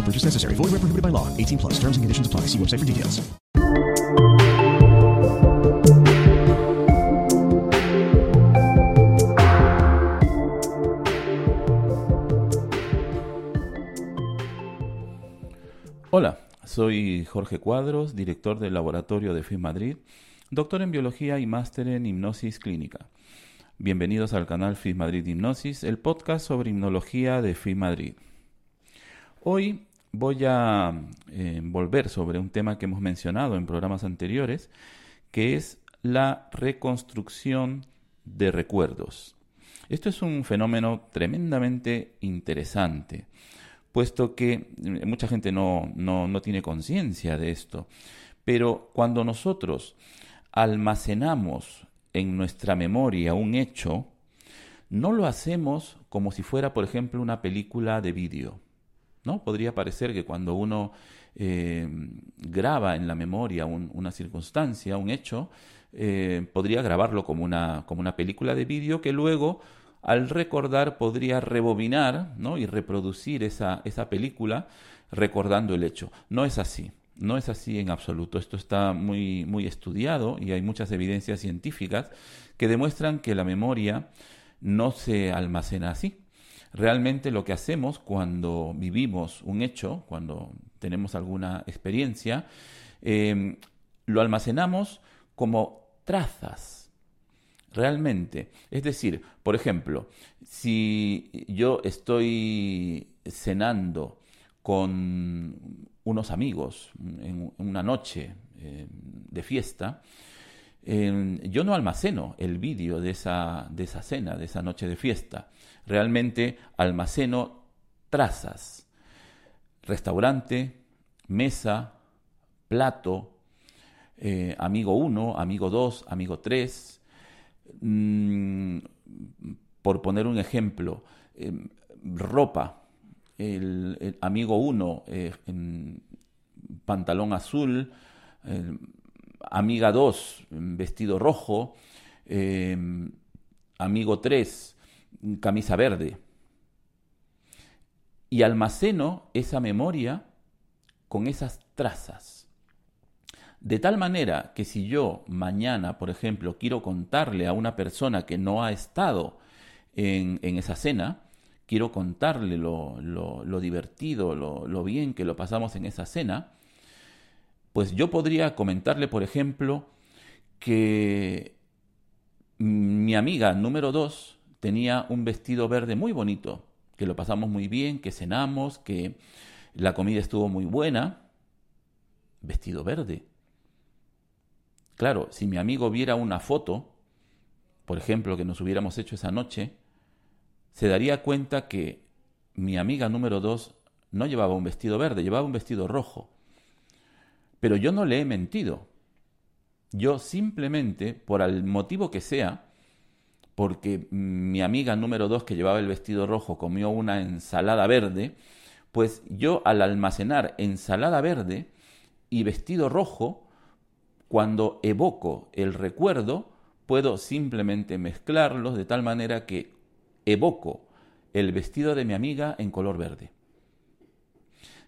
No purchase necessary. Void where prohibited by law. 18 plus. Terms and conditions apply. See website for details. Hola, soy Jorge Cuadros, director del laboratorio de FIS Madrid, doctor en biología y máster en hipnosis clínica. Bienvenidos al canal FIS Madrid Hipnosis, el podcast sobre hipnología de FIS Madrid. Hoy voy a eh, volver sobre un tema que hemos mencionado en programas anteriores, que es la reconstrucción de recuerdos. Esto es un fenómeno tremendamente interesante puesto que eh, mucha gente no, no, tiene conciencia de esto. Pero cuando nosotros almacenamos en nuestra memoria un hecho, no lo hacemos como si fuera, por ejemplo, una película de vídeo. ¿No? Podría parecer que cuando uno eh, graba en la memoria una circunstancia, un hecho, eh, podría grabarlo como una, como una película de vídeo que luego al recordar podría rebobinar ¿no? y reproducir esa, esa película recordando el hecho. No es así. No es así en absoluto. Esto está muy, muy estudiado y hay muchas evidencias científicas que demuestran que la memoria no se almacena así. Realmente lo que hacemos cuando vivimos un hecho, cuando tenemos alguna experiencia, eh, lo almacenamos como trazas realmente. Es decir, por ejemplo, si yo estoy cenando con unos amigos en una noche eh, de fiesta, yo no almaceno el vídeo de esa, de esa cena, de esa noche de fiesta. Realmente almaceno trazas. Restaurante, mesa, plato, eh, amigo 1, amigo 2, amigo 3, Mm, por poner un ejemplo, em, ropa, el, amigo 1, eh, pantalón azul, amiga 2, vestido rojo, em, amigo 3, camisa verde. Y almaceno esa memoria con esas trazas. De tal manera que si yo mañana, por ejemplo, quiero contarle a una persona que no ha estado en, esa cena, quiero contarle lo, divertido, lo, bien que lo pasamos en esa cena, pues yo podría comentarle, por ejemplo, que mi amiga número dos tenía un vestido verde muy bonito, que lo pasamos muy bien, que cenamos, que la comida estuvo muy buena. Vestido verde. Claro, si mi amigo viera una foto, por ejemplo, que nos hubiéramos hecho esa noche, se daría cuenta que mi amiga número dos no llevaba un vestido verde, llevaba un vestido rojo. Pero yo no le he mentido. Yo simplemente, por el motivo que sea, porque mi amiga número dos que llevaba el vestido rojo comió una ensalada verde, pues yo al almacenar ensalada verde y vestido rojo, cuando evoco el recuerdo, puedo simplemente mezclarlos de tal manera que evoco el vestido de mi amiga en color verde.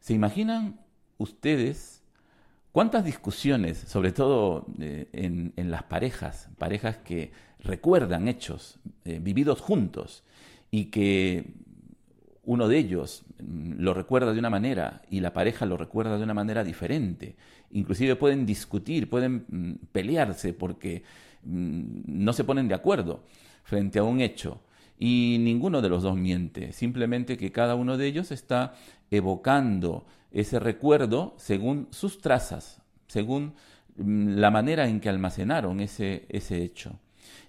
¿Se imaginan ustedes cuántas discusiones, sobre todo eh, en, las parejas, parejas que recuerdan hechos eh, vividos juntos y que uno de ellos mm, lo recuerda de una manera y la pareja lo recuerda de una manera diferente. Inclusive pueden discutir, pueden mm, pelearse porque mm, no se ponen de acuerdo frente a un hecho. Y ninguno de los dos miente, simplemente que cada uno de ellos está evocando ese recuerdo según sus trazas, según la manera en que almacenaron ese, ese hecho.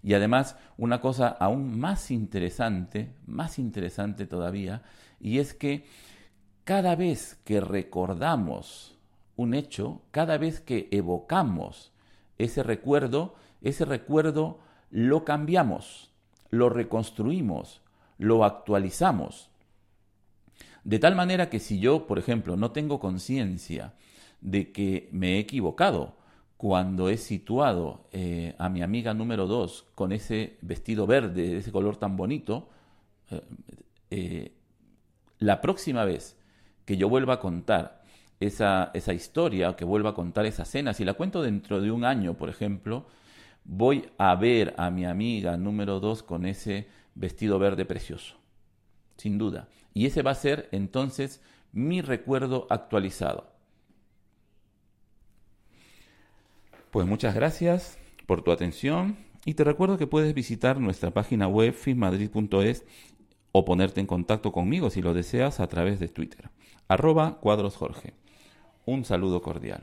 Y además, una cosa aún más interesante, más interesante todavía, y es que cada vez que recordamos un hecho, cada vez que evocamos ese recuerdo, ese recuerdo lo cambiamos, lo reconstruimos, lo actualizamos. De tal manera que si yo, por ejemplo, no tengo conciencia de que me he equivocado, cuando he situado eh, a mi amiga número dos con ese vestido verde, ese color tan bonito, eh, eh, la próxima vez que yo vuelva a contar esa, esa historia, que vuelva a contar esa cena, si la cuento dentro de un año, por ejemplo, voy a ver a mi amiga número dos con ese vestido verde precioso, sin duda. Y ese va a ser entonces mi recuerdo actualizado. Pues muchas gracias por tu atención y te recuerdo que puedes visitar nuestra página web fismadrid.es o ponerte en contacto conmigo si lo deseas a través de Twitter. Arroba cuadros Jorge. Un saludo cordial.